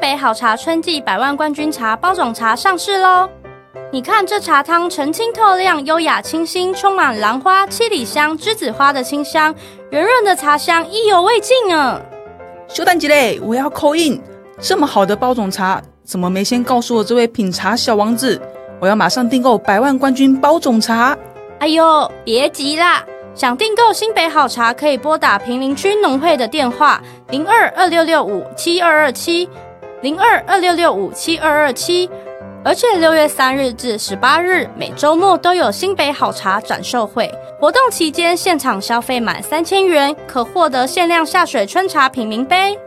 北好茶春季百万冠军茶包种茶上市喽！你看这茶汤澄清透亮、优雅清新，充满兰花、七里香、栀子花的清香，圆润的茶香意犹未尽啊！休蛋鸡嘞，我要 call in！这么好的包种茶，怎么没先告诉我这位品茶小王子？我要马上订购百万冠军包种茶！哎呦，别急啦！想订购新北好茶，可以拨打平林区农会的电话零二二六六五七二二七零二二六六五七二二七。而且六月三日至十八日，每周末都有新北好茶展售会活动，期间现场消费满三千元，可获得限量下水春茶品名杯。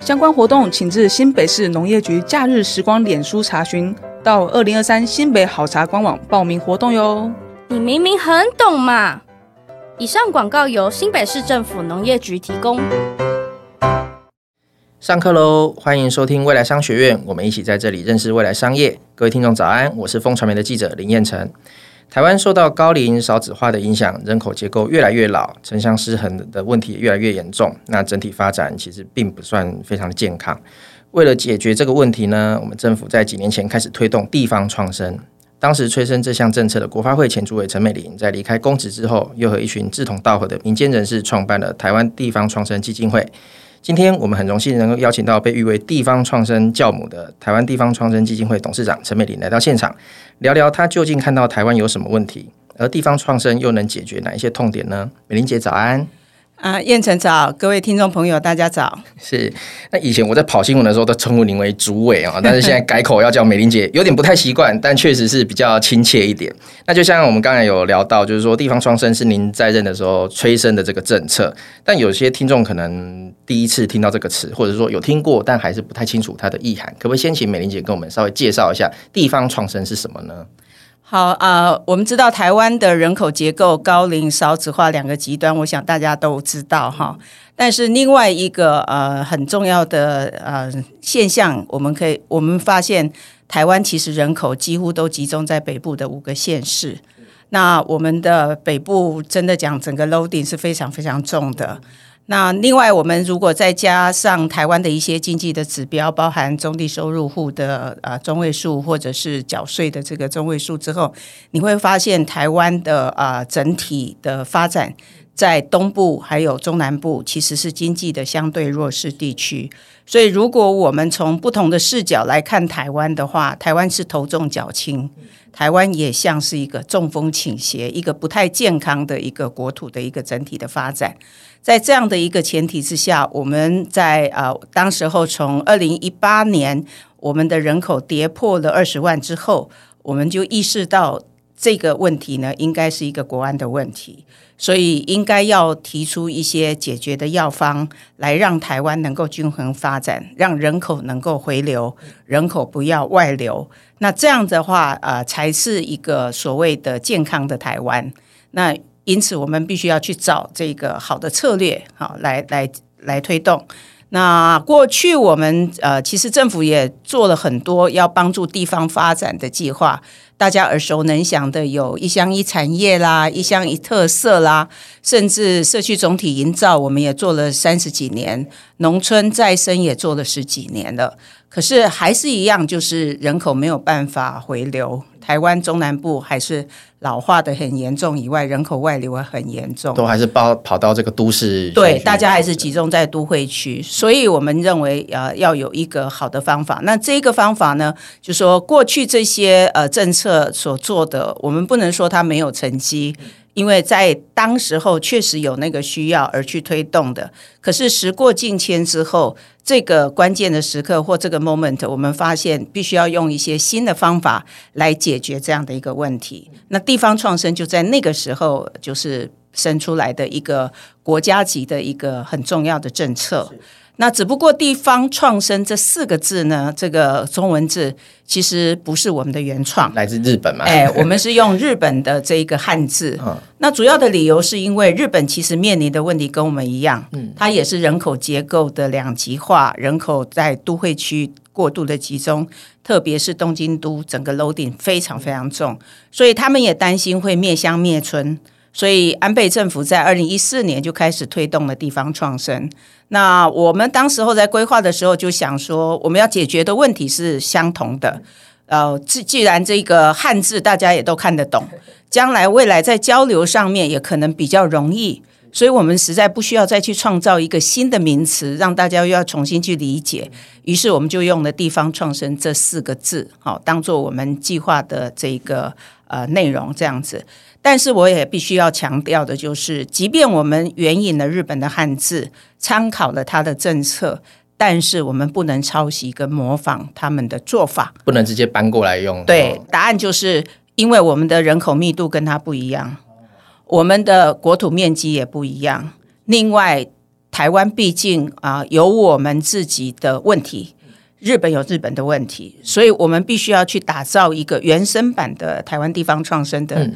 相关活动请至新北市农业局假日时光脸书查询，到二零二三新北好茶官网报名活动哟。你明明很懂嘛！以上广告由新北市政府农业局提供。上课喽！欢迎收听未来商学院，我们一起在这里认识未来商业。各位听众早安，我是风传媒的记者林彦辰。台湾受到高龄少子化的影响，人口结构越来越老，城乡失衡的问题越来越严重。那整体发展其实并不算非常的健康。为了解决这个问题呢，我们政府在几年前开始推动地方创生。当时催生这项政策的国发会前主委陈美玲，在离开公职之后，又和一群志同道合的民间人士创办了台湾地方创生基金会。今天我们很荣幸能够邀请到被誉为地方创生教母的台湾地方创生基金会董事长陈美玲来到现场，聊聊她究竟看到台湾有什么问题，而地方创生又能解决哪一些痛点呢？美玲姐早安。啊，彦辰早，各位听众朋友，大家早。是，那以前我在跑新闻的时候都称呼您为主委啊，但是现在改口要叫美玲姐，有点不太习惯，但确实是比较亲切一点。那就像我们刚才有聊到，就是说地方创生是您在任的时候催生的这个政策，但有些听众可能第一次听到这个词，或者说有听过，但还是不太清楚它的意涵，可不可以先请美玲姐跟我们稍微介绍一下地方创生是什么呢？好啊、我们知道台湾的人口结构高龄少子化两个极端，我想大家都知道哈。但是另外一个呃很重要的呃现象，我们可以我们发现台湾其实人口几乎都集中在北部的五个县市。那我们的北部真的讲整个 loading 是非常非常重的。那另外，我们如果再加上台湾的一些经济的指标，包含中低收入户的啊中位数，或者是缴税的这个中位数之后，你会发现台湾的啊整体的发展，在东部还有中南部其实是经济的相对弱势地区。所以，如果我们从不同的视角来看台湾的话，台湾是头重脚轻，台湾也像是一个中风倾斜、一个不太健康的一个国土的一个整体的发展。在这样的一个前提之下，我们在啊、当时候从二零一八年我们的人口跌破了二十万之后，我们就意识到这个问题呢，应该是一个国安的问题，所以应该要提出一些解决的药方，来让台湾能够均衡发展，让人口能够回流，人口不要外流。那这样的话，呃，才是一个所谓的健康的台湾。那因此，我们必须要去找这个好的策略，好来来来推动。那过去我们呃，其实政府也做了很多要帮助地方发展的计划。大家耳熟能详的有一乡一产业啦，一乡一特色啦，甚至社区总体营造，我们也做了三十几年，农村再生也做了十几年了。可是还是一样，就是人口没有办法回流。台湾中南部还是老化的很严重，以外人口外流也很严重，都还是包跑到这个都市。对，大家还是集中在都会区，所以我们认为呃要有一个好的方法。那这个方法呢，就说过去这些呃政策所做的，我们不能说它没有成绩。因为在当时候确实有那个需要而去推动的，可是时过境迁之后，这个关键的时刻或这个 moment，我们发现必须要用一些新的方法来解决这样的一个问题。那地方创生就在那个时候就是生出来的一个国家级的一个很重要的政策。那只不过“地方创生”这四个字呢，这个中文字其实不是我们的原创，来自日本嘛？哎，我们是用日本的这一个汉字。嗯，那主要的理由是因为日本其实面临的问题跟我们一样，嗯，它也是人口结构的两极化，人口在都会区过度的集中，特别是东京都整个 loading 非常非常重，所以他们也担心会灭乡灭村。所以安倍政府在二零一四年就开始推动了地方创生。那我们当时候在规划的时候就想说，我们要解决的问题是相同的。呃，既既然这个汉字大家也都看得懂，将来未来在交流上面也可能比较容易，所以我们实在不需要再去创造一个新的名词，让大家又要重新去理解。于是我们就用了“地方创生”这四个字，好，当做我们计划的这个呃内容这样子。但是我也必须要强调的就是，即便我们援引了日本的汉字，参考了他的政策，但是我们不能抄袭跟模仿他们的做法，不能直接搬过来用。对，答案就是因为我们的人口密度跟他不一样，我们的国土面积也不一样。另外，台湾毕竟啊有我们自己的问题，日本有日本的问题，所以我们必须要去打造一个原生版的台湾地方创生的。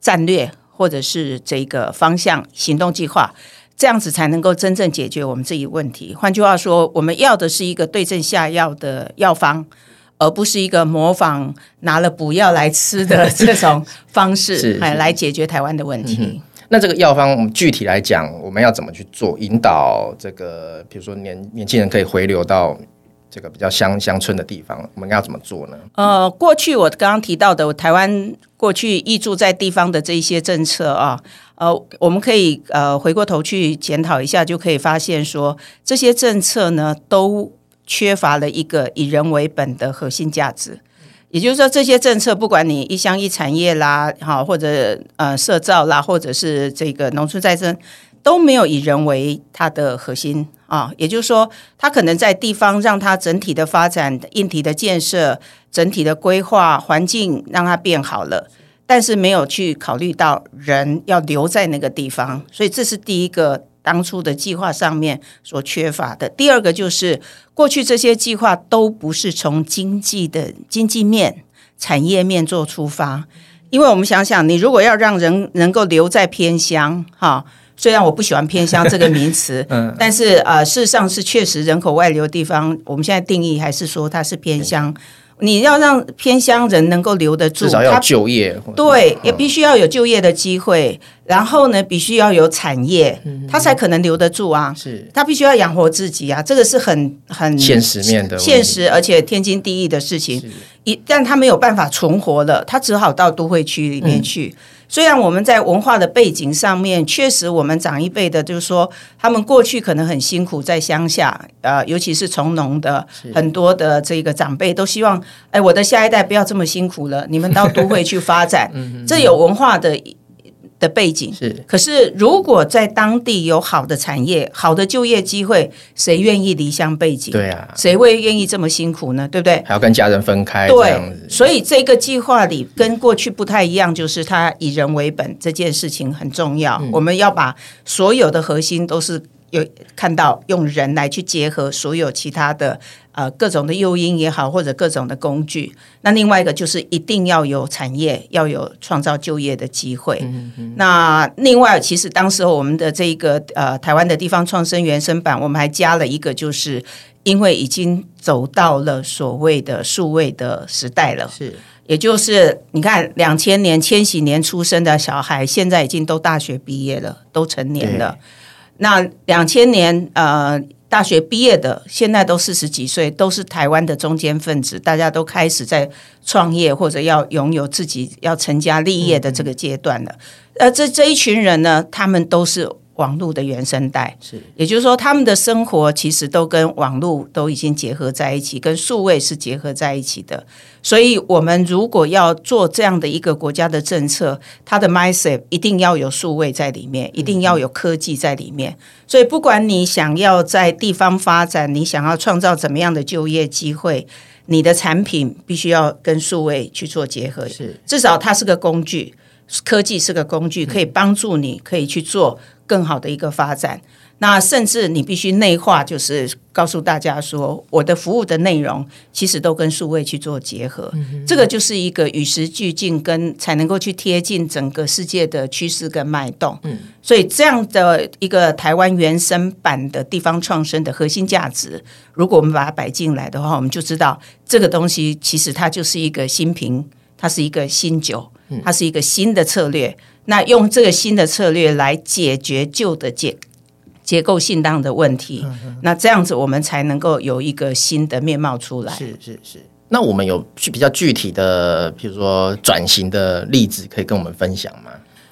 嗯战略或者是这个方向行动计划，这样子才能够真正解决我们这一问题。换句话说，我们要的是一个对症下药的药方，而不是一个模仿拿了补药来吃的这种方式，来来解决台湾的问题。嗯、那这个药方，我们具体来讲，我们要怎么去做引导？这个比如说年年轻人可以回流到。这个比较乡乡村的地方，我们要怎么做呢？呃，过去我刚刚提到的台湾过去挹住在地方的这些政策啊，呃，我们可以呃回过头去检讨一下，就可以发现说这些政策呢都缺乏了一个以人为本的核心价值。也就是说，这些政策不管你一乡一产业啦，哈，或者呃社造啦，或者是这个农村再生，都没有以人为它的核心。啊，也就是说，它可能在地方让它整体的发展、硬体的建设、整体的规划环境让它变好了，但是没有去考虑到人要留在那个地方，所以这是第一个当初的计划上面所缺乏的。第二个就是过去这些计划都不是从经济的经济面、产业面做出发，因为我们想想，你如果要让人能够留在偏乡，哈。虽然我不喜欢偏乡这个名词，嗯，但是呃，事实上是确实人口外流的地方，我们现在定义还是说它是偏乡。你要让偏乡人能够留得住，至少要就业，对，也必须要有就业的机会。然后呢，必须要有产业，他才可能留得住啊。是，他必须要养活自己啊，这个是很很现实面的现实，而且天经地义的事情。一旦他没有办法存活了，他只好到都会区里面去。嗯虽然我们在文化的背景上面，确实我们长一辈的，就是说他们过去可能很辛苦在乡下，呃，尤其是从农的很多的这个长辈都希望，哎，我的下一代不要这么辛苦了，你们到都会去发展，这有文化的。的背景是，可是如果在当地有好的产业、好的就业机会，谁愿意离乡背井？对啊，谁会愿意这么辛苦呢？对不对？还要跟家人分开，对，所以这个计划里跟过去不太一样，就是它以人为本，这件事情很重要。嗯，我们要把所有的核心都是有看到用人来去结合所有其他的。呃，各种的诱因也好，或者各种的工具。那另外一个就是一定要有产业，要有创造就业的机会。嗯嗯。那另外，其实当时候我们的这一个呃台湾的地方创生原生版，我们还加了一个，就是因为已经走到了所谓的数位的时代了。是，也就是你看，两千年、千禧年出生的小孩，现在已经都大学毕业了，都成年了。那两千年呃。大学毕业的现在都四十几岁，都是台湾的中间分子，大家都开始在创业或者要拥有自己要成家立业的这个阶段了。呃，这这一群人呢，他们都是。网络的原生代是，也就是说，他们的生活其实都跟网络都已经结合在一起，跟数位是结合在一起的。所以，我们如果要做这样的一个国家的政策，它的 mindset 一定要有数位在里面，一定要有科技在里面。所以，不管你想要在地方发展，你想要创造怎么样的就业机会，你的产品必须要跟数位去做结合。是，至少它是个工具，科技是个工具，可以帮助你可以去做。更好的一个发展，那甚至你必须内化，就是告诉大家说，我的服务的内容其实都跟数位去做结合，这个就是一个与时俱进，跟才能够去贴近整个世界的趋势跟脉动。嗯，所以这样的一个台湾原生版的地方创生的核心价值，如果我们把它摆进来的话，我们就知道这个东西其实它就是一个新瓶。它是一个新酒，它是一个新的策略。那用这个新的策略来解决旧的结结构性当的问题，那这样子我们才能够有一个新的面貌出来。是是是。那我们有比较具体的，比如说转型的例子，可以跟我们分享吗？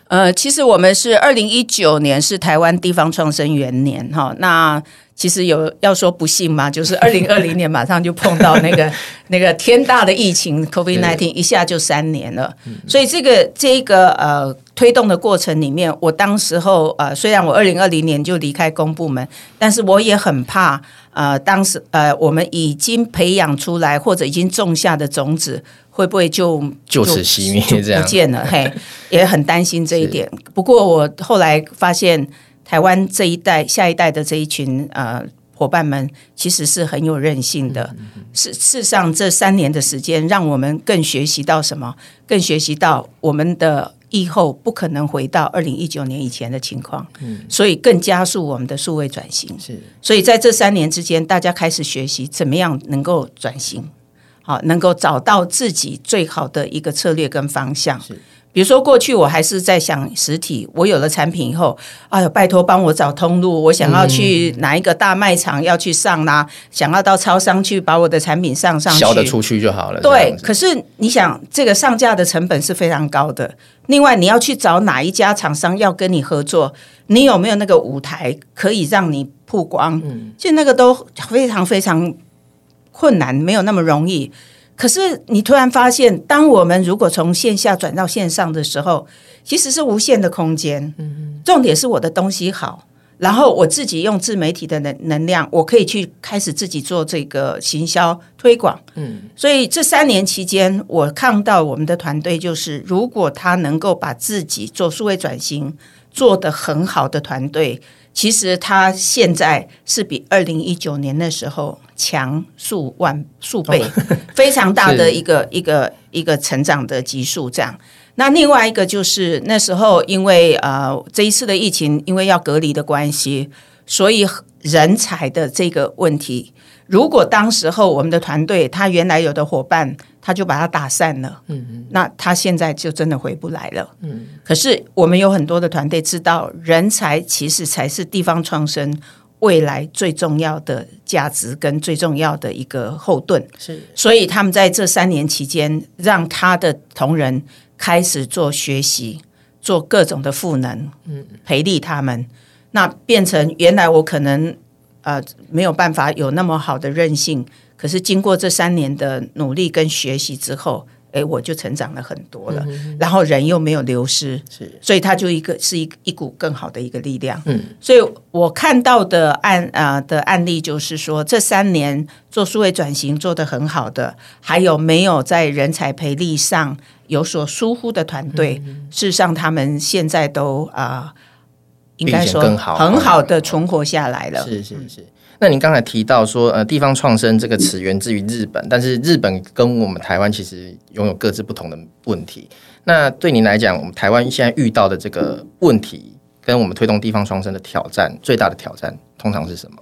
呃，其实我们是二零一九年是台湾地方创生元年哈，那其实有要说不幸嘛，就是二零二零年马上就碰到那个 那个天大的疫情 COVID nineteen，一下就三年了，所以这个这个呃推动的过程里面，我当时候呃虽然我二零二零年就离开公部门，但是我也很怕呃当时呃我们已经培养出来或者已经种下的种子。会不会就就此熄灭这样不见了？嘿，也很担心这一点。不过我后来发现，台湾这一代、下一代的这一群呃伙伴们，其实是很有韧性的。事事实上，这三年的时间，让我们更学习到什么？更学习到我们的以后不可能回到二零一九年以前的情况。嗯，所以更加速我们的数位转型。是，所以在这三年之间，大家开始学习怎么样能够转型。好，能够找到自己最好的一个策略跟方向。是，比如说过去我还是在想实体，我有了产品以后，哎呦，拜托帮我找通路，我想要去哪一个大卖场要去上啦，嗯、想要到超商去把我的产品上上去，销得出去就好了。对，可是你想，这个上架的成本是非常高的。另外，你要去找哪一家厂商要跟你合作，你有没有那个舞台可以让你曝光？嗯，其实那个都非常非常。困难没有那么容易，可是你突然发现，当我们如果从线下转到线上的时候，其实是无限的空间。嗯，重点是我的东西好，然后我自己用自媒体的能能量，我可以去开始自己做这个行销推广。嗯，所以这三年期间，我看到我们的团队就是，如果他能够把自己做数位转型做得很好的团队。其实它现在是比二零一九年的时候强数万数倍，非常大的一个一个一个成长的级数。这样，那另外一个就是那时候因为呃这一次的疫情，因为要隔离的关系，所以人才的这个问题。如果当时候我们的团队他原来有的伙伴，他就把他打散了，嗯嗯，那他现在就真的回不来了，嗯。可是我们有很多的团队知道，人才其实才是地方创生未来最重要的价值跟最重要的一个后盾，是。所以他们在这三年期间，让他的同仁开始做学习，做各种的赋能，嗯，培力他们，那变成原来我可能。呃，没有办法有那么好的韧性，可是经过这三年的努力跟学习之后，哎，我就成长了很多了。嗯、然后人又没有流失，是，所以它就一个是一一股更好的一个力量。嗯，所以我看到的案啊、呃、的案例就是说，这三年做数位转型做得很好的，还有没有在人才培力上有所疏忽的团队，嗯、事实上他们现在都啊。呃应该说很好的存活下来了。是是是。那您刚才提到说，呃，地方创生这个词源自于日本，但是日本跟我们台湾其实拥有各自不同的问题。那对您来讲，我们台湾现在遇到的这个问题，跟我们推动地方创生的挑战，最大的挑战通常是什么？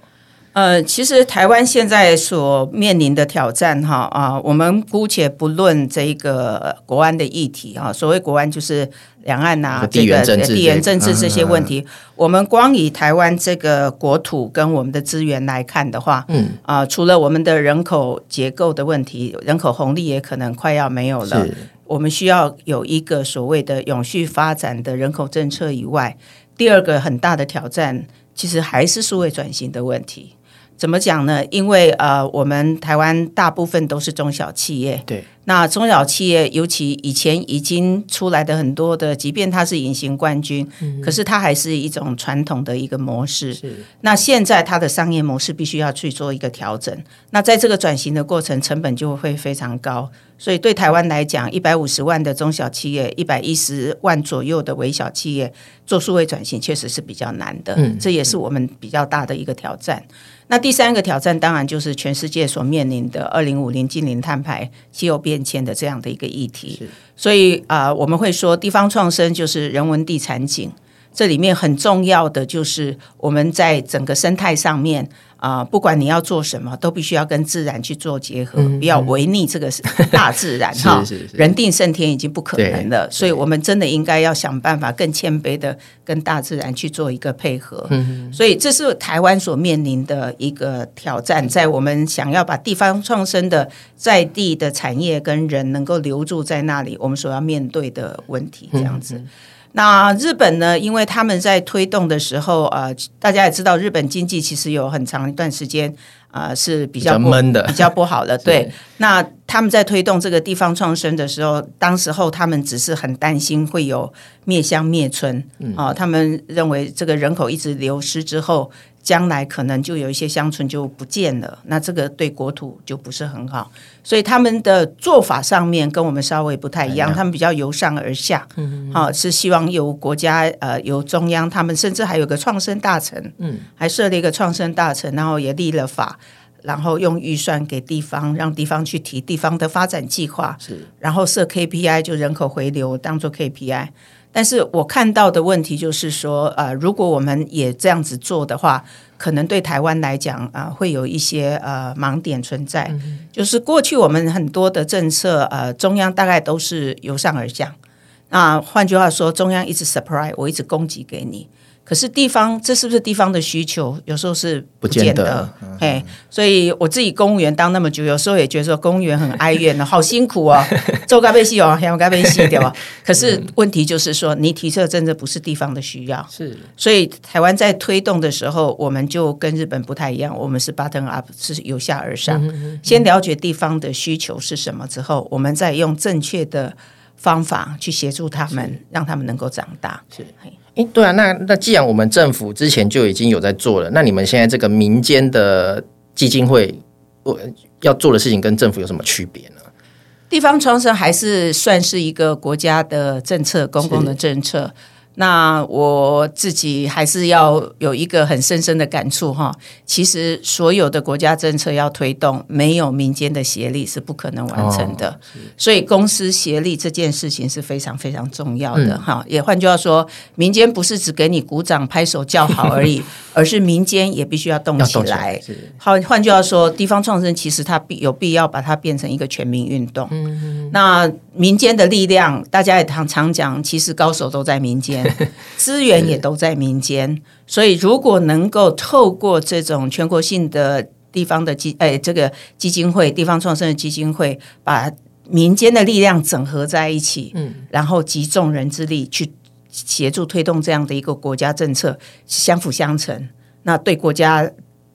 呃，其实台湾现在所面临的挑战，哈啊，我们姑且不论这个国安的议题哈，所谓国安就是两岸呐、啊，地缘政治、地缘政治这些问题。我们光以台湾这个国土跟我们的资源来看的话，嗯啊，除了我们的人口结构的问题，人口红利也可能快要没有了。我们需要有一个所谓的永续发展的人口政策以外，第二个很大的挑战，其实还是数位转型的问题。怎么讲呢？因为呃，我们台湾大部分都是中小企业。对。那中小企业，尤其以前已经出来的很多的，即便它是隐形冠军，嗯、可是它还是一种传统的一个模式。是。那现在它的商业模式必须要去做一个调整。那在这个转型的过程，成本就会非常高。所以对台湾来讲，一百五十万的中小企业，一百一十万左右的微小企业做数位转型，确实是比较难的。嗯。这也是我们比较大的一个挑战。那第三个挑战当然就是全世界所面临的二零五零净零碳排、气候变迁的这样的一个议题。所以啊、呃，我们会说地方创生就是人文地产景。这里面很重要的就是我们在整个生态上面。啊、呃，不管你要做什么，都必须要跟自然去做结合，嗯、不要违逆这个大自然 哈。人定胜天已经不可能了，所以我们真的应该要想办法更谦卑的跟大自然去做一个配合。嗯，所以这是台湾所面临的一个挑战，在我们想要把地方创生的在地的产业跟人能够留住在那里，我们所要面对的问题，这样子。嗯那日本呢？因为他们在推动的时候，呃，大家也知道，日本经济其实有很长一段时间，呃，是比较闷的，比较不好的。对，那他们在推动这个地方创生的时候，当时候他们只是很担心会有灭乡灭村，啊、呃，他们认为这个人口一直流失之后。将来可能就有一些乡村就不见了，那这个对国土就不是很好，所以他们的做法上面跟我们稍微不太一样，他们比较由上而下，嗯，好，是希望由国家呃由中央，他们甚至还有个创生大臣，嗯，还设立一个创生大臣，然后也立了法，然后用预算给地方，让地方去提地方的发展计划，是，然后设 KPI 就人口回流当做 KPI。但是我看到的问题就是说，呃，如果我们也这样子做的话，可能对台湾来讲，啊、呃，会有一些呃盲点存在。嗯、就是过去我们很多的政策，呃，中央大概都是由上而下。那换句话说，中央一直 surprise，我一直供给给你。可是地方，这是不是地方的需求？有时候是不见得。哎所以我自己公务员当那么久，有时候也觉得说公务员很哀怨呢，好辛苦啊、哦，做该被戏哦，还要该被戏掉啊。可是问题就是说，你提出的政策不是地方的需要，是。所以台湾在推动的时候，我们就跟日本不太一样，我们是 button up，是由下而上，嗯嗯、先了解地方的需求是什么之后，我们再用正确的方法去协助他们，让他们能够长大。是。诶，对啊，那那既然我们政府之前就已经有在做了，那你们现在这个民间的基金会，我要做的事情跟政府有什么区别呢？地方创生还是算是一个国家的政策，公共的政策。那我自己还是要有一个很深深的感触哈，其实所有的国家政策要推动，没有民间的协力是不可能完成的。哦、所以公司协力这件事情是非常非常重要的哈。嗯、也换句话说，民间不是只给你鼓掌拍手叫好而已，而是民间也必须要动起来。好，换句话说，地方创生其实它必有必要把它变成一个全民运动。嗯嗯。那民间的力量，大家也常常讲，其实高手都在民间。资源也都在民间，所以如果能够透过这种全国性的地方的基，哎，这个基金会、地方创生的基金会，把民间的力量整合在一起，嗯，然后集众人之力去协助推动这样的一个国家政策，相辅相成，那对国家。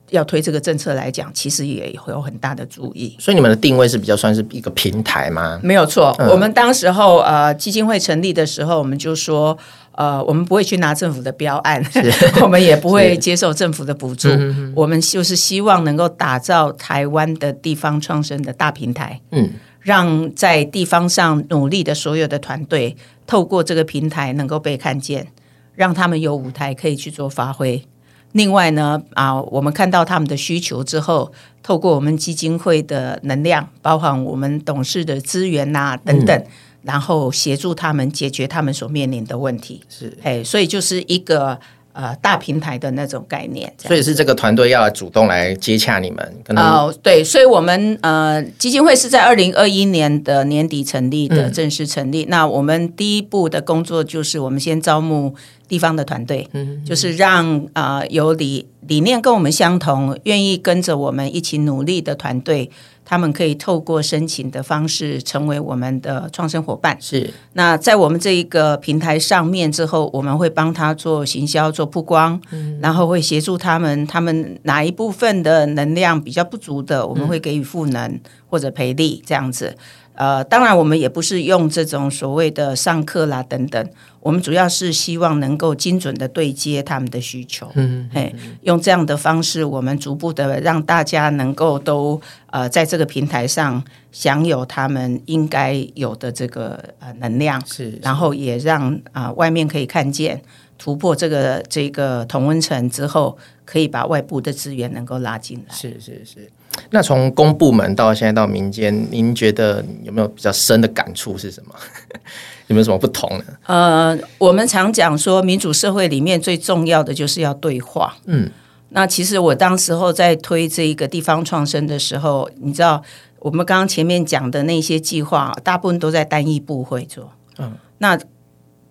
要推这个政策来讲，其实也会有很大的注意。所以你们的定位是比较算是一个平台吗？没有错，嗯、我们当时候呃基金会成立的时候，我们就说呃我们不会去拿政府的标案，我们也不会接受政府的补助，我们就是希望能够打造台湾的地方创生的大平台。嗯，让在地方上努力的所有的团队，透过这个平台能够被看见，让他们有舞台可以去做发挥。另外呢，啊，我们看到他们的需求之后，透过我们基金会的能量，包含我们董事的资源呐、啊、等等，嗯、然后协助他们解决他们所面临的问题。是，哎，所以就是一个。呃，大平台的那种概念，所以是这个团队要主动来接洽你们。哦、呃，对，所以我们呃基金会是在二零二一年的年底成立的，正式成立。嗯、那我们第一步的工作就是，我们先招募地方的团队，就是让啊、呃、有理理念跟我们相同，愿意跟着我们一起努力的团队。他们可以透过申请的方式成为我们的创生伙伴。是，那在我们这一个平台上面之后，我们会帮他做行销、做曝光，嗯、然后会协助他们，他们哪一部分的能量比较不足的，我们会给予赋能或者培力这样子。呃，当然我们也不是用这种所谓的上课啦等等。我们主要是希望能够精准的对接他们的需求，嗯，嘿，用这样的方式，我们逐步的让大家能够都呃在这个平台上享有他们应该有的这个呃能量，是，是，然后也让啊、呃、外面可以看见突破这个这个同温层之后，可以把外部的资源能够拉进来，是是是。那从公部门到现在到民间，您觉得有没有比较深的感触是什么？有没有什么不同呢？呃，我们常讲说，民主社会里面最重要的就是要对话。嗯，那其实我当时候在推这一个地方创生的时候，你知道，我们刚刚前面讲的那些计划，大部分都在单一部会做。嗯，那。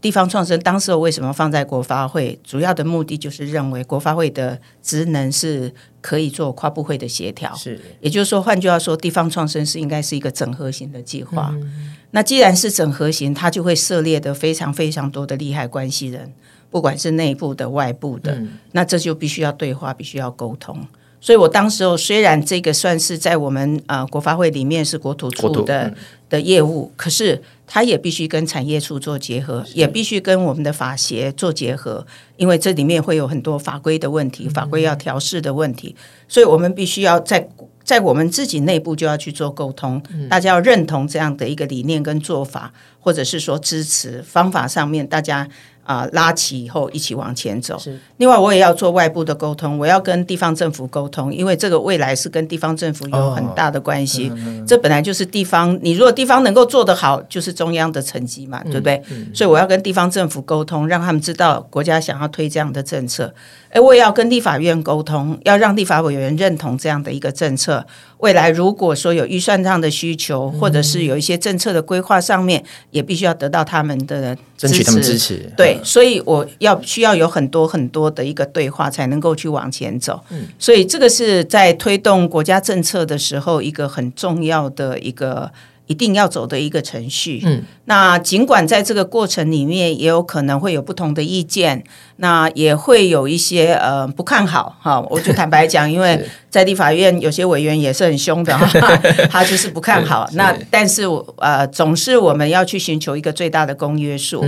地方创生当时我为什么放在国发会？主要的目的就是认为国发会的职能是可以做跨部会的协调，是，也就是说，换句话说，地方创生是应该是一个整合型的计划。嗯、那既然是整合型，它就会涉猎的非常非常多的利害关系人，不管是内部的、外部的，嗯、那这就必须要对话，必须要沟通。所以我当时候虽然这个算是在我们呃国发会里面是国土处的、嗯、的业务，可是它也必须跟产业处做结合，也必须跟我们的法协做结合，因为这里面会有很多法规的问题，法规要调试的问题，所以我们必须要在在我们自己内部就要去做沟通，大家要认同这样的一个理念跟做法，或者是说支持方法上面大家。啊，拉起以后一起往前走。另外，我也要做外部的沟通，我要跟地方政府沟通，因为这个未来是跟地方政府有很大的关系。哦嗯嗯、这本来就是地方，你如果地方能够做得好，就是中央的成绩嘛，对不对？所以我要跟地方政府沟通，让他们知道国家想要推这样的政策。哎，我也要跟立法院沟通，要让立法委员认同这样的一个政策。未来如果说有预算上的需求，或者是有一些政策的规划上面，也必须要得到他们的支持。争取他们支持。对，所以我要需要有很多很多的一个对话，才能够去往前走。嗯，所以这个是在推动国家政策的时候，一个很重要的一个。一定要走的一个程序。嗯，那尽管在这个过程里面也有可能会有不同的意见，那也会有一些呃不看好哈。我就坦白讲，因为 在立法院有些委员也是很凶的，他就是不看好。那但是呃，总是我们要去寻求一个最大的公约数。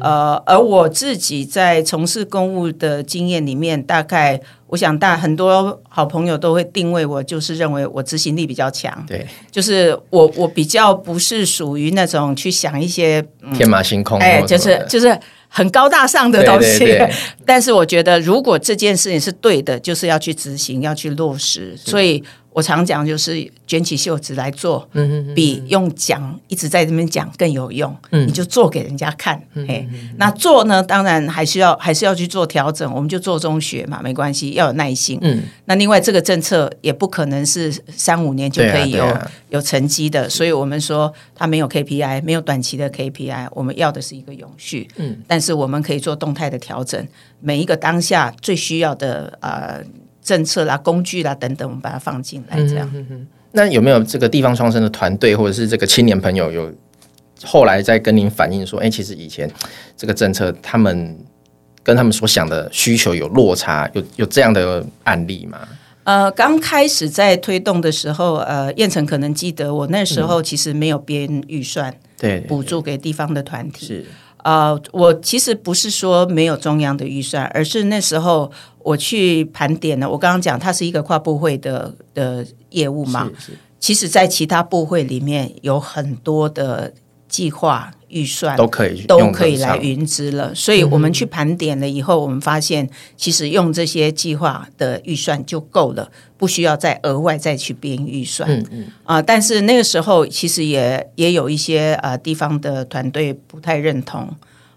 呃，而我自己在从事公务的经验里面，大概。我想，大很多好朋友都会定位我，就是认为我执行力比较强。对，就是我我比较不是属于那种去想一些、嗯、天马行空，哎，就是就是很高大上的东西。对对对，但是我觉得，如果这件事情是对的，就是要去执行，要去落实。所以。我常讲，就是卷起袖子来做，比用讲一直在这边讲更有用。你就做给人家看，哎，那做呢，当然还是要还是要去做调整。我们就做中学嘛，没关系，要有耐心。那另外这个政策也不可能是三五年就可以有有成绩的，所以我们说它没有 KPI，没有短期的 KPI，我们要的是一个永续。嗯，但是我们可以做动态的调整，每一个当下最需要的呃。政策啦、工具啦等等，我们把它放进来，这样、嗯哼哼。那有没有这个地方创生的团队，或者是这个青年朋友，有后来在跟您反映说，哎、欸，其实以前这个政策，他们跟他们所想的需求有落差，有有这样的案例吗？呃，刚开始在推动的时候，呃，燕城可能记得，我那时候其实没有编预算，对，补助给地方的团体。是。呃，我其实不是说没有中央的预算，而是那时候我去盘点了。我刚刚讲，它是一个跨部会的的业务嘛。其实，在其他部会里面有很多的计划。预算都可以都可以来云资了，所以我们去盘点了以后，我们发现其实用这些计划的预算就够了，不需要再额外再去编预算。嗯嗯啊，但是那个时候其实也也有一些呃地方的团队不太认同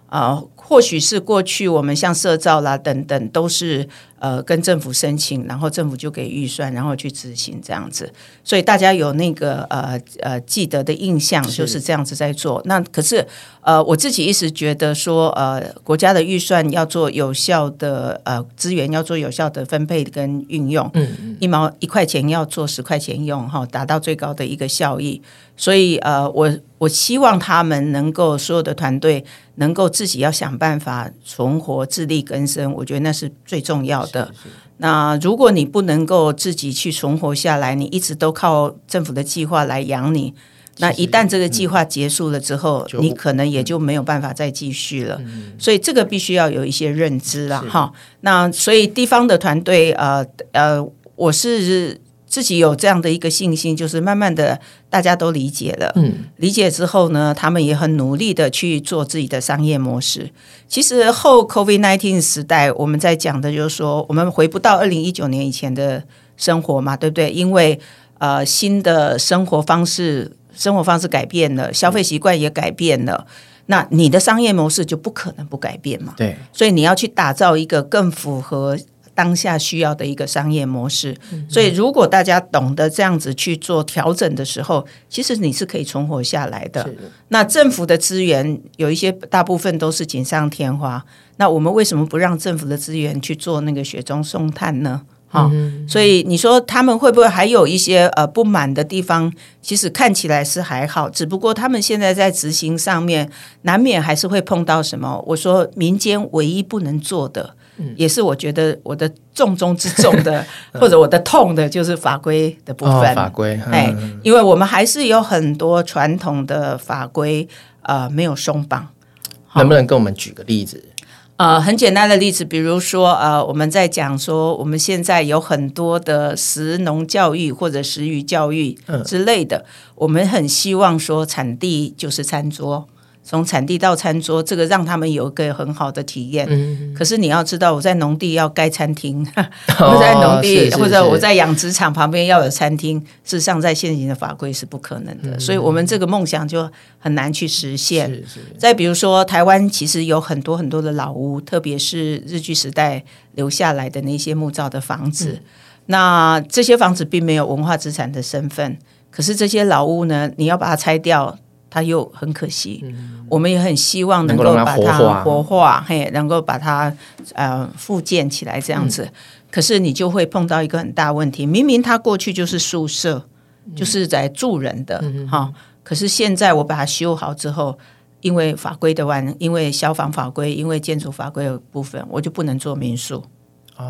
啊。或许是过去我们像社造啦等等，都是呃跟政府申请，然后政府就给预算，然后去执行这样子，所以大家有那个呃呃记得的印象就是这样子在做。那可是呃我自己一直觉得说呃国家的预算要做有效的呃资源要做有效的分配跟运用，嗯嗯，一毛一块钱要做十块钱用哈，达到最高的一个效益。所以呃我我希望他们能够所有的团队能够自己要想。办法存活、自力更生，我觉得那是最重要的。是是，那如果你不能够自己去存活下来，你一直都靠政府的计划来养你，那一旦这个计划结束了之后，你可能也就没有办法再继续了。嗯、所以这个必须要有一些认知了哈。那所以地方的团队，呃呃，我是。自己有这样的一个信心，就是慢慢的大家都理解了，嗯，理解之后呢，他们也很努力的去做自己的商业模式。其实后 COVID nineteen 时代，我们在讲的就是说，我们回不到二零一九年以前的生活嘛，对不对？因为呃，新的生活方式，生活方式改变了，消费习惯也改变了，那你的商业模式就不可能不改变嘛。对，所以你要去打造一个更符合当下需要的一个商业模式。嗯、所以，如果大家懂得这样子去做调整的时候，其实你是可以存活下来的。的那政府的资源有一些，大部分都是锦上添花。那我们为什么不让政府的资源去做那个雪中送炭呢？好、哦，所以你说他们会不会还有一些呃不满的地方？其实看起来是还好，只不过他们现在在执行上面难免还是会碰到什么。我说民间唯一不能做的，嗯、也是我觉得我的重中之重的，或者我的痛的，就是法规的部分。哦、法规，嗯、哎，因为我们还是有很多传统的法规呃没有松绑。能不能跟我们举个例子？呃，很简单的例子，比如说，呃，我们在讲说，我们现在有很多的食农教育或者食育教育之类的，嗯、我们很希望说，产地就是餐桌。从产地到餐桌，这个让他们有一个很好的体验。嗯、可是你要知道，我在农地要盖餐厅，哦、我在农地或者我在养殖场旁边要有餐厅，事实上在现行的法规是不可能的。嗯、所以我们这个梦想就很难去实现。是是再比如说，台湾其实有很多很多的老屋，特别是日据时代留下来的那些木造的房子。嗯、那这些房子并没有文化资产的身份，可是这些老屋呢，你要把它拆掉。它又很可惜，嗯、我们也很希望能够把它活化，嘿，能够把它呃复建起来这样子。嗯、可是你就会碰到一个很大问题，明明它过去就是宿舍，嗯、就是在住人的哈、可是现在我把它修好之后，因为法规的完，因为消防法规，因为建筑法规的部分，我就不能做民宿。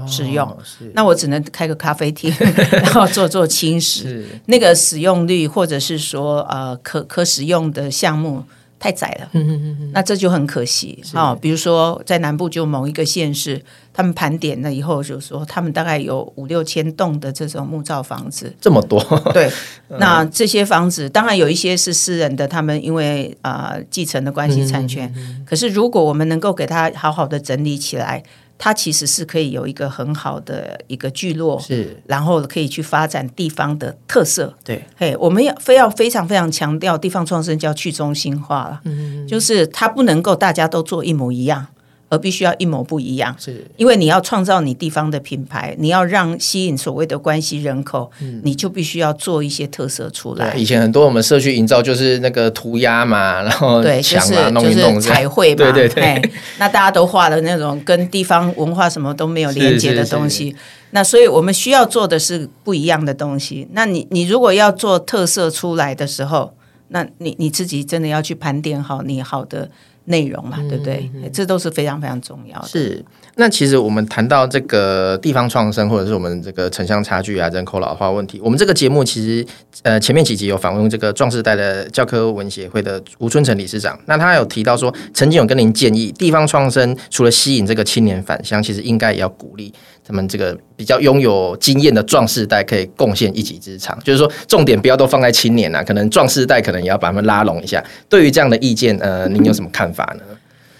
使用，哦、那我只能开个咖啡厅，然后做做轻食。是那个使用率，或者是说呃可可使用的项目太窄了，嗯、那这就很可惜啊哦。比如说在南部就某一个县市，他们盘点了以后，就说他们大概有五六千栋的这种木造房子，这么多。对，那这些房子当然有一些是私人的，他们因为啊、呃、继承的关系产权。嗯、可是如果我们能够给他好好的整理起来。它其实是可以有一个很好的一个聚落，是，然后可以去发展地方的特色。对，嘿，我们要非要非常非常强调地方创生叫去中心化了，嗯，就是它不能够大家都做一模一样。而必须要一模不一样，是因为你要创造你地方的品牌，你要让吸引所谓的关系人口，嗯、你就必须要做一些特色出来。以前很多我们社区营造就是那个涂鸦嘛，然后对，就是就是彩绘嘛，对对对，那大家都画的那种跟地方文化什么都没有连接的东西。那所以我们需要做的是不一样的东西。那你你如果要做特色出来的时候，那你你自己真的要去盘点好你好的。内容嘛，对不对？嗯、这都是非常非常重要的。是，那其实我们谈到这个地方创生，或者是我们这个城乡差距啊、人口老化问题，我们这个节目其实呃前面几集有访问这个壮世代的教科文协会的吴春成理事长，那他有提到说，曾经有跟您建议，地方创生除了吸引这个青年返乡，其实应该也要鼓励。他们这个比较拥有经验的壮士代可以贡献一己之长，就是说重点不要都放在青年啊，可能壮士代可能也要把他们拉拢一下。对于这样的意见，呃，您有什么看法呢？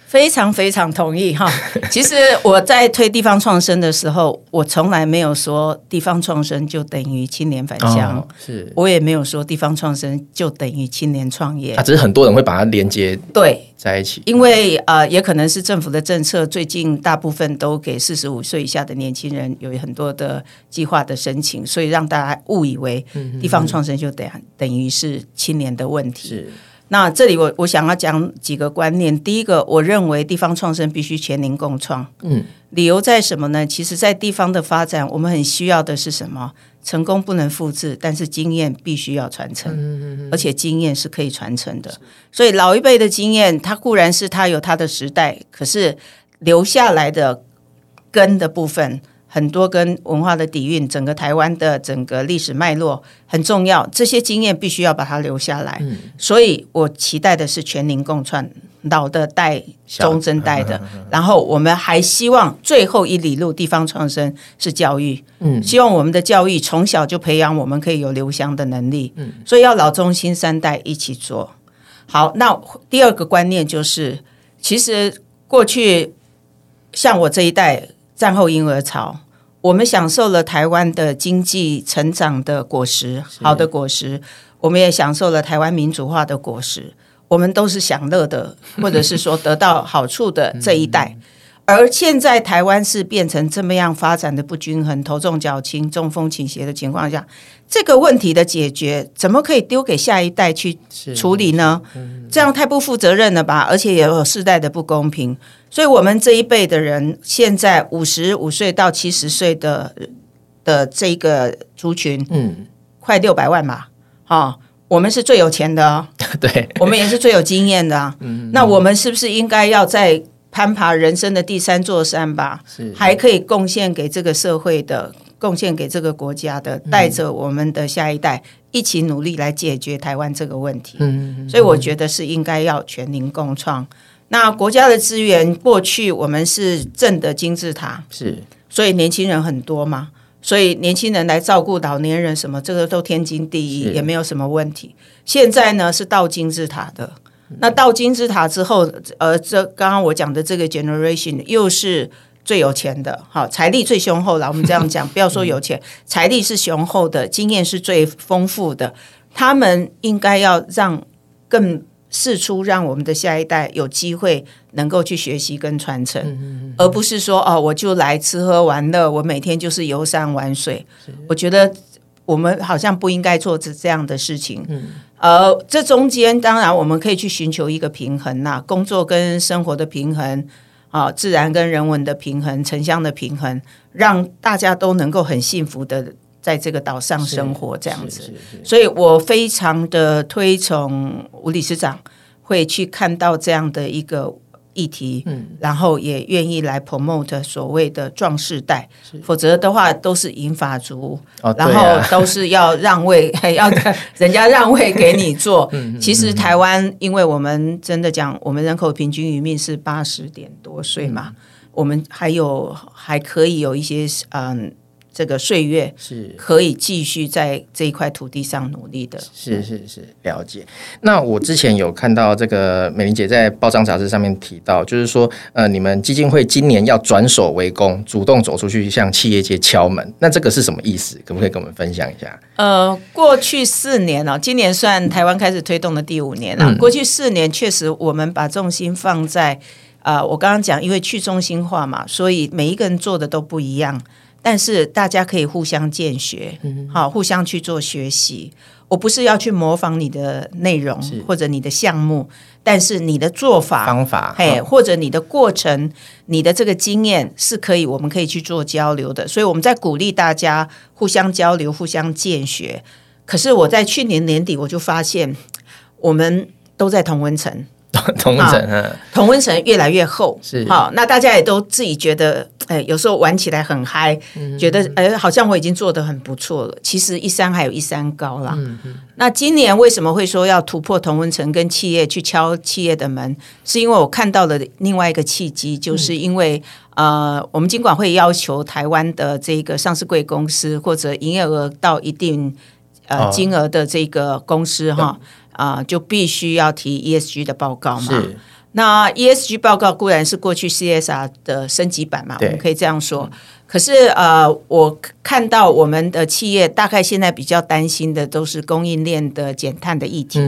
非常非常同意哈。其实我在推地方创生的时候，我从来没有说地方创生就等于青年返乡，哦、是我也没有说地方创生就等于青年创业。啊，只是很多人会把它连接对在一起，因为呃，也可能是政府的政策，最近大部分都给四十五岁以下的年轻人有很多的计划的申请，所以让大家误以为地方创生就等等于是青年的问题。是。那这里我我想要讲几个观念。第一个，我认为地方创生必须全民共创。嗯，理由在什么呢？其实，在地方的发展，我们很需要的是什么？成功不能复制，但是经验必须要传承。嗯嗯嗯，而且经验是可以传承的。所以老一辈的经验，它固然是它有它的时代，可是留下来的根的部分。很多跟文化的底蕴，整个台湾的整个历史脉络很重要，这些经验必须要把它留下来。嗯、所以我期待的是全民共创，老的带中生代的，然后我们还希望最后一里路地方创生是教育。嗯，希望我们的教育从小就培养我们可以有留乡的能力。嗯，所以要老中青三代一起做好。那第二个观念就是，其实过去像我这一代。战后婴儿潮，我们享受了台湾的经济成长的果实，好的果实，我们也享受了台湾民主化的果实，我们都是享乐的，或者是说得到好处的这一代。而现在台湾是变成这么样发展的不均衡、头重脚轻、中风倾斜的情况下，这个问题的解决怎么可以丢给下一代去处理呢？这样太不负责任了吧？而且也有世代的不公平。所以，我们这一辈的人，现在五十五岁到七十岁的的这个族群，嗯，快六百万吧，哈，我们是最有钱的哦，对，我们也是最有经验的。嗯，那我们是不是应该要在攀爬人生的第三座山吧，是还可以贡献给这个社会的，贡献给这个国家的，带着我们的下一代一起努力来解决台湾这个问题。嗯，所以我觉得是应该要全民共创。那国家的资源，过去我们是正的金字塔，是，所以年轻人很多嘛，所以年轻人来照顾老年人，什么这个都天经地义，也没有什么问题。现在呢是倒金字塔的。那到金字塔之后，呃，这刚刚我讲的这个 generation 又是最有钱的，好，财力最雄厚了。我们这样讲，不要说有钱，财力是雄厚的，经验是最丰富的。他们应该要让更试出，让我们的下一代有机会能够去学习跟传承，而不是说哦，我就来吃喝玩乐，我每天就是游山玩水。我觉得我们好像不应该做这这样的事情。嗯呃，这中间当然我们可以去寻求一个平衡呐，工作跟生活的平衡，啊，自然跟人文的平衡，城乡的平衡，让大家都能够很幸福的在这个岛上生活这样子。所以我非常的推崇吴理事长会去看到这样的一个。议题，嗯，然后也愿意来 promote 所谓的壮世代，否则的话都是银发族，哦、然后都是要让位，要人家让位给你做。其实台湾，因为我们真的讲，我们人口平均余命是八十点多岁嘛，嗯、我们还有还可以有一些嗯。这个岁月是可以继续在这一块土地上努力的。是是是，了解。那我之前有看到这个美玲姐在报章杂志上面提到，就是说，呃，你们基金会今年要转守为攻，主动走出去向企业界敲门。那这个是什么意思？可不可以跟我们分享一下？呃，过去四年哦，今年算台湾开始推动的第五年了。嗯、过去四年确实，我们把重心放在啊、呃，我刚刚讲，因为去中心化嘛，所以每一个人做的都不一样。但是大家可以互相见学，好，互相去做学习。我不是要去模仿你的内容或者你的项目，但是你的做法方法，嘿，或者你的过程，你的这个经验是可以，我们可以去做交流的。所以我们在鼓励大家互相交流、互相见学。可是我在去年年底我就发现，我们都在同温层。同温层，同温层越来越厚，是好，那大家也都自己觉得，哎，有时候玩起来很嗨，嗯、觉得哎，好像我已经做的很不错了。其实一山还有一山高啦。嗯嗯、那今年为什么会说要突破同温层，跟企业去敲企业的门？是因为我看到了另外一个契机，就是因为、嗯、呃，我们金管会要求台湾的这个上市贵公司或者营业额到一定呃金额的这个公司哈。哦啊、呃，就必须要提 ESG 的报告嘛。是。那 ESG 报告固然是过去 CSR 的升级版嘛，我们可以这样说。可是呃，我看到我们的企业大概现在比较担心的都是供应链的减碳的议题，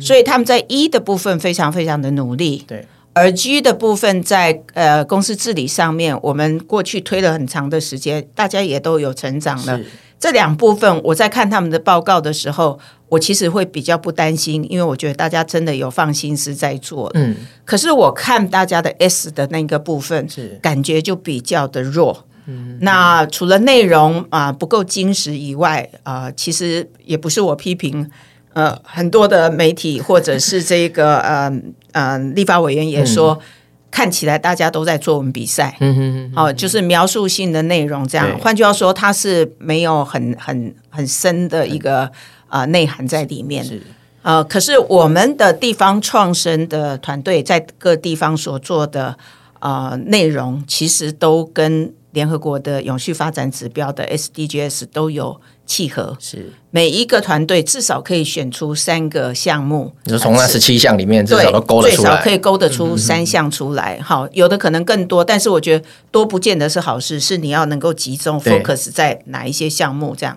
所以他们在 E 的部分非常非常的努力。对。而 G 的部分在呃公司治理上面，我们过去推了很长的时间，大家也都有成长了。这两部分，我在看他们的报告的时候，我其实会比较不担心，因为我觉得大家真的有放心思在做。嗯，可是我看大家的 S 的那个部分，是感觉就比较的弱。嗯，那除了内容啊、呃、不够精实以外，啊、呃，其实也不是我批评，呃，很多的媒体或者是这个呃呃立法委员也说。嗯看起来大家都在作文比赛，嗯哼哦，就是描述性的内容这样。对换句话说，它是没有很很很深的一个啊、内涵在里面。是呃，可是我们的地方创生的团队在各地方所做的啊、呃、内容，其实都跟联合国的永续发展指标的 SDGs 都有契合。是每一个团队至少可以选出三个项目，你说从那十七项里面至少都勾得出来，最少可以勾得出三项出来。好、嗯，有的可能更多，但是我觉得多不见得是好事，是你要能够集中 focus 在哪一些项目这样。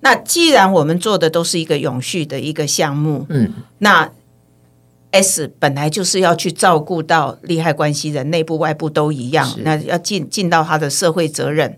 那既然我们做的都是一个永续的一个项目，嗯，那 S 本来就是要去照顾到利害关系人，内部外部都一样，那要尽尽到他的社会责任。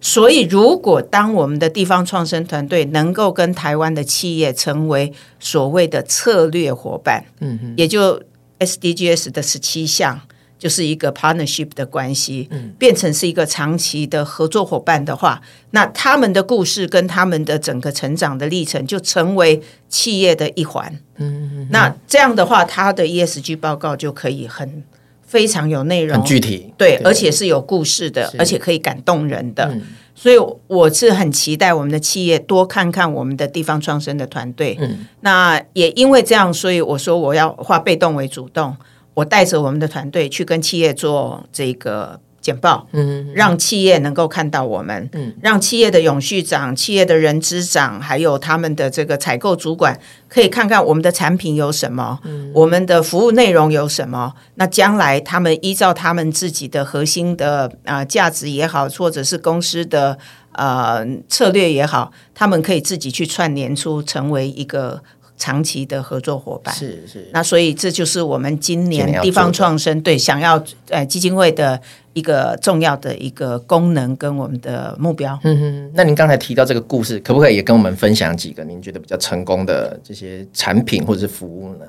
所以，如果当我们的地方创生团队能够跟台湾的企业成为所谓的策略伙伴，嗯哼，也就 SDGs 的十七项。就是一个 partnership 的关系，变成是一个长期的合作伙伴的话，那他们的故事跟他们的整个成长的历程就成为企业的一环。嗯，那这样的话，他的 ESG 报告就可以很非常有内容，很具体，对，而且是有故事的，而且可以感动人的。嗯，所以我是很期待我们的企业多看看我们的地方创生的团队。嗯，那也因为这样，所以我说我要化被动为主动。我带着我们的团队去跟企业做这个简报，嗯，让企业能够看到我们，嗯，让企业的永续长、企业的人资长，还有他们的这个采购主管，可以看看我们的产品有什么，嗯，我们的服务内容有什么。那将来他们依照他们自己的核心的啊、呃、价值也好，或者是公司的呃策略也好，他们可以自己去串联出成为一个。长期的合作伙伴是是，那所以这就是我们今年地方创生对想要呃基金会的一个重要的一个功能跟我们的目标。嗯哼，那您刚才提到这个故事，可不可以也跟我们分享几个您觉得比较成功的这些产品或者是服务呢？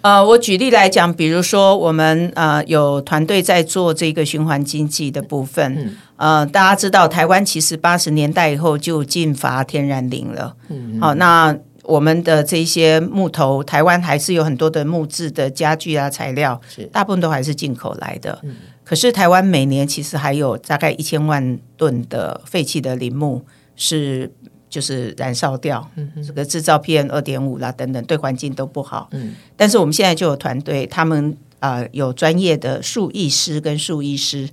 呃，我举例来讲，比如说我们呃有团队在做这个循环经济的部分。嗯、呃，大家知道台湾其实八十年代以后就禁伐天然林了。嗯，好、呃，那。我们的这些木头，台湾还是有很多的木质的家具啊材料，大部分都还是进口来的。嗯、可是台湾每年其实还有大概一千万吨的废弃的林木是就是燃烧掉，嗯、这个制造 PM 二点五啦等等，对环境都不好。嗯、但是我们现在就有团队，他们啊、呃、有专业的树艺师跟树医师。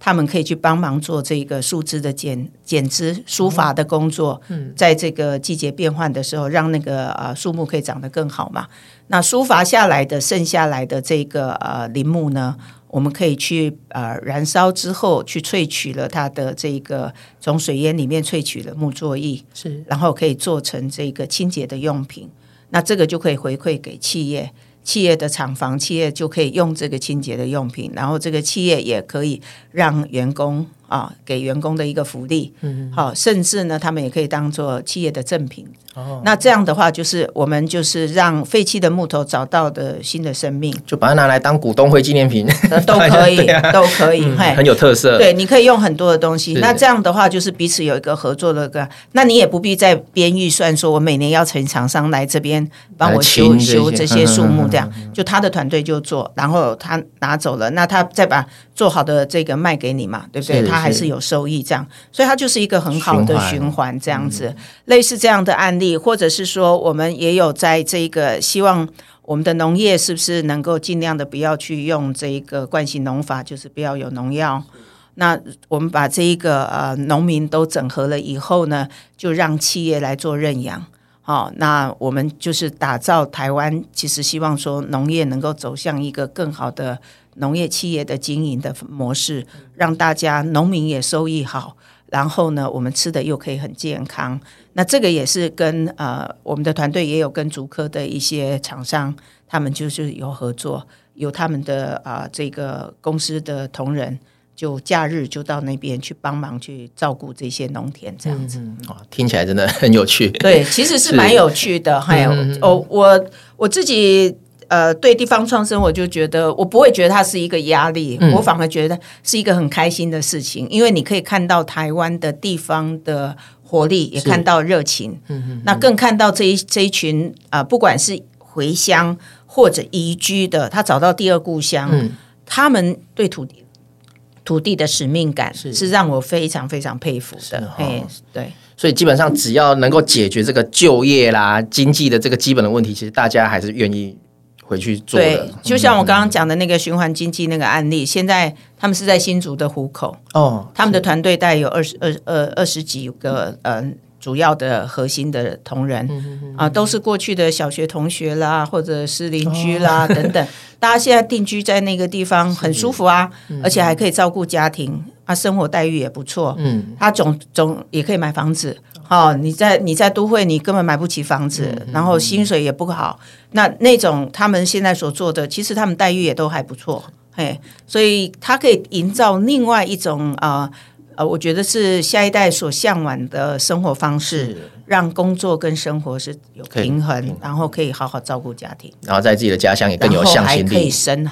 他们可以去帮忙做这个树枝的剪剪枝、疏伐的工作，嗯在这个季节变换的时候，让那个呃树木可以长得更好嘛。那疏伐下来的剩下来的这个呃林木呢，我们可以去呃燃烧之后去萃取了它的这个从水烟里面萃取了木作液，是，然后可以做成这个清洁的用品。那这个就可以回馈给企业。企业的厂房，企业就可以用这个清洁的用品，然后这个企业也可以让员工啊给员工的一个福利，嗯，好，甚至呢，他们也可以当做企业的赠品。哦，那这样的话，就是我们就是让废弃的木头找到的新的生命，就把它拿来当股东会纪念品，都可以，啊、都可以，嗯、很有特色。对，你可以用很多的东西。那这样的话，就是彼此有一个合作的个，那你也不必再编预算，说我每年要请厂商来这边帮我修修这些树木，这样就他的团队就做，然后他拿走了，那他再把做好的这个卖给你嘛，对不对？他还是有收益，这样，所以它就是一个很好的循环，这样子，嗯、类似这样的案例。或者是说，我们也有在这个希望我们的农业是不是能够尽量的不要去用这个惯性农法，就是不要有农药。那我们把这一个呃农民都整合了以后呢，就让企业来做认养。好，那我们就是打造台湾，其实希望说农业能够走向一个更好的农业企业的经营的模式，让大家农民也收益好。然后呢，我们吃的又可以很健康。那这个也是跟呃我们的团队也有跟竹科的一些厂商，他们就是有合作，有他们的啊、这个公司的同仁，就假日就到那边去帮忙去照顾这些农田，这样子。哇、嗯，听起来真的很有趣。对，其实是蛮有趣的。还有哦，我我自己。呃，对地方创生，我就觉得我不会觉得它是一个压力，嗯、我反而觉得是一个很开心的事情，因为你可以看到台湾的地方的活力，也看到热情，嗯嗯，那更看到这一这一群啊、呃，不管是回乡或者移居的，他找到第二故乡，嗯、他们对土地土地的使命感是，是让我非常非常佩服的，哎、哦，对，所以基本上只要能够解决这个就业啦、经济的这个基本的问题，其实大家还是愿意。回去做的。对，就像我刚刚讲的那个循环经济那个案例，嗯、现在他们是在新竹的湖口哦，他们的团队大概有二十二二二十几个嗯。主要的核心的同仁、啊，都是过去的小学同学啦，或者是邻居啦、哦、等等。大家现在定居在那个地方很舒服啊，嗯、而且还可以照顾家庭啊，生活待遇也不错。嗯，他总总也可以买房子。好、哦，你在你在都会，你根本买不起房子，嗯、然后薪水也不好。那那种他们现在所做的，其实他们待遇也都还不错。嘿，所以他可以营造另外一种啊。呃呃，我觉得是下一代所向往的生活方式，让工作跟生活是有平衡，然后可以好好照顾家庭，然后在自己的家乡也更有向心力，可以生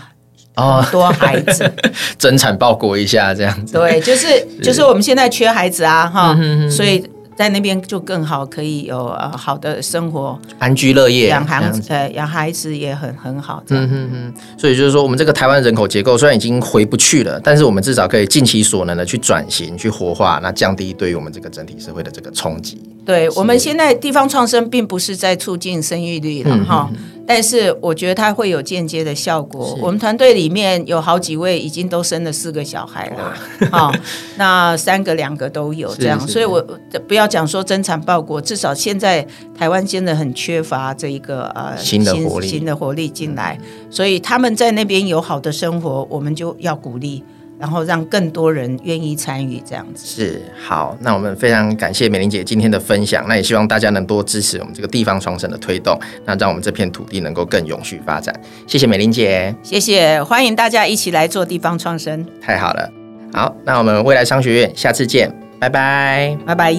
很多孩子，增产报国一下这样子。对，就是就是我们现在缺孩子啊，哈，所以。在那边就更好，可以有呃好的生活，安居乐业，养孩子，呃养孩子也很很好。嗯嗯嗯。所以就是说，我们这个台湾人口结构虽然已经回不去了，但是我们至少可以尽其所能的去转型、去活化，那降低对于我们这个整体社会的这个冲击。对，我们现在地方创生并不是在促进生育率了哈。嗯但是我觉得它会有间接的效果。我们团队里面有好几位已经都生了四个小孩了，好、哦，那三个两个都有这样，所以我不要讲说增产报国，至少现在台湾真的很缺乏这一个呃新的活力，新的活力进来，嗯、所以他们在那边有好的生活，我们就要鼓励。然后让更多人愿意参与，这样子是好。那我们非常感谢美玲姐今天的分享，那也希望大家能多支持我们这个地方创生的推动，那让我们这片土地能够更永续发展。谢谢美玲姐，谢谢，欢迎大家一起来做地方创生。太好了，好，那我们未来商学院下次见，拜拜，拜拜。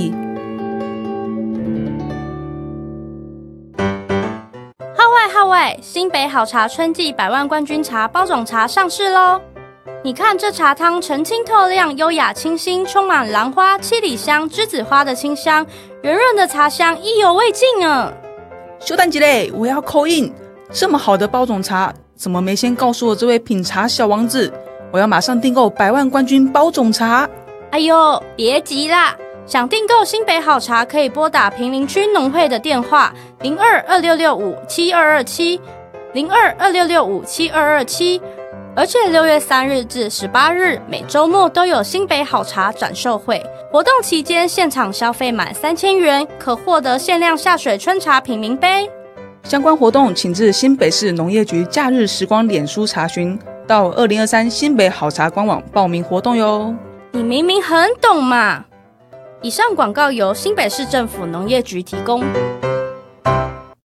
号外号外，新北好茶春季百万冠军茶包种茶上市喽！你看这茶汤澄清透亮、优雅清新，充满兰花、七里香、栀子花的清香，圆润的茶香意犹未尽啊！修蛋姐嘞，我要 call in，这么好的包种茶，怎么没先告诉我这位品茶小王子？我要马上订购百万冠军包种茶！哎呦，别急啦，想订购新北好茶，可以拨打平林区农会的电话零二二六六五七二二七零二二六六五七二二七。而且六月三日至十八日，每周末都有新北好茶展售会活动，期间现场消费满三千元，可获得限量下水春茶品茗杯。相关活动请至新北市农业局假日时光脸书查询，到二零二三新北好茶官网报名活动哟。你明明很懂嘛！以上广告由新北市政府农业局提供。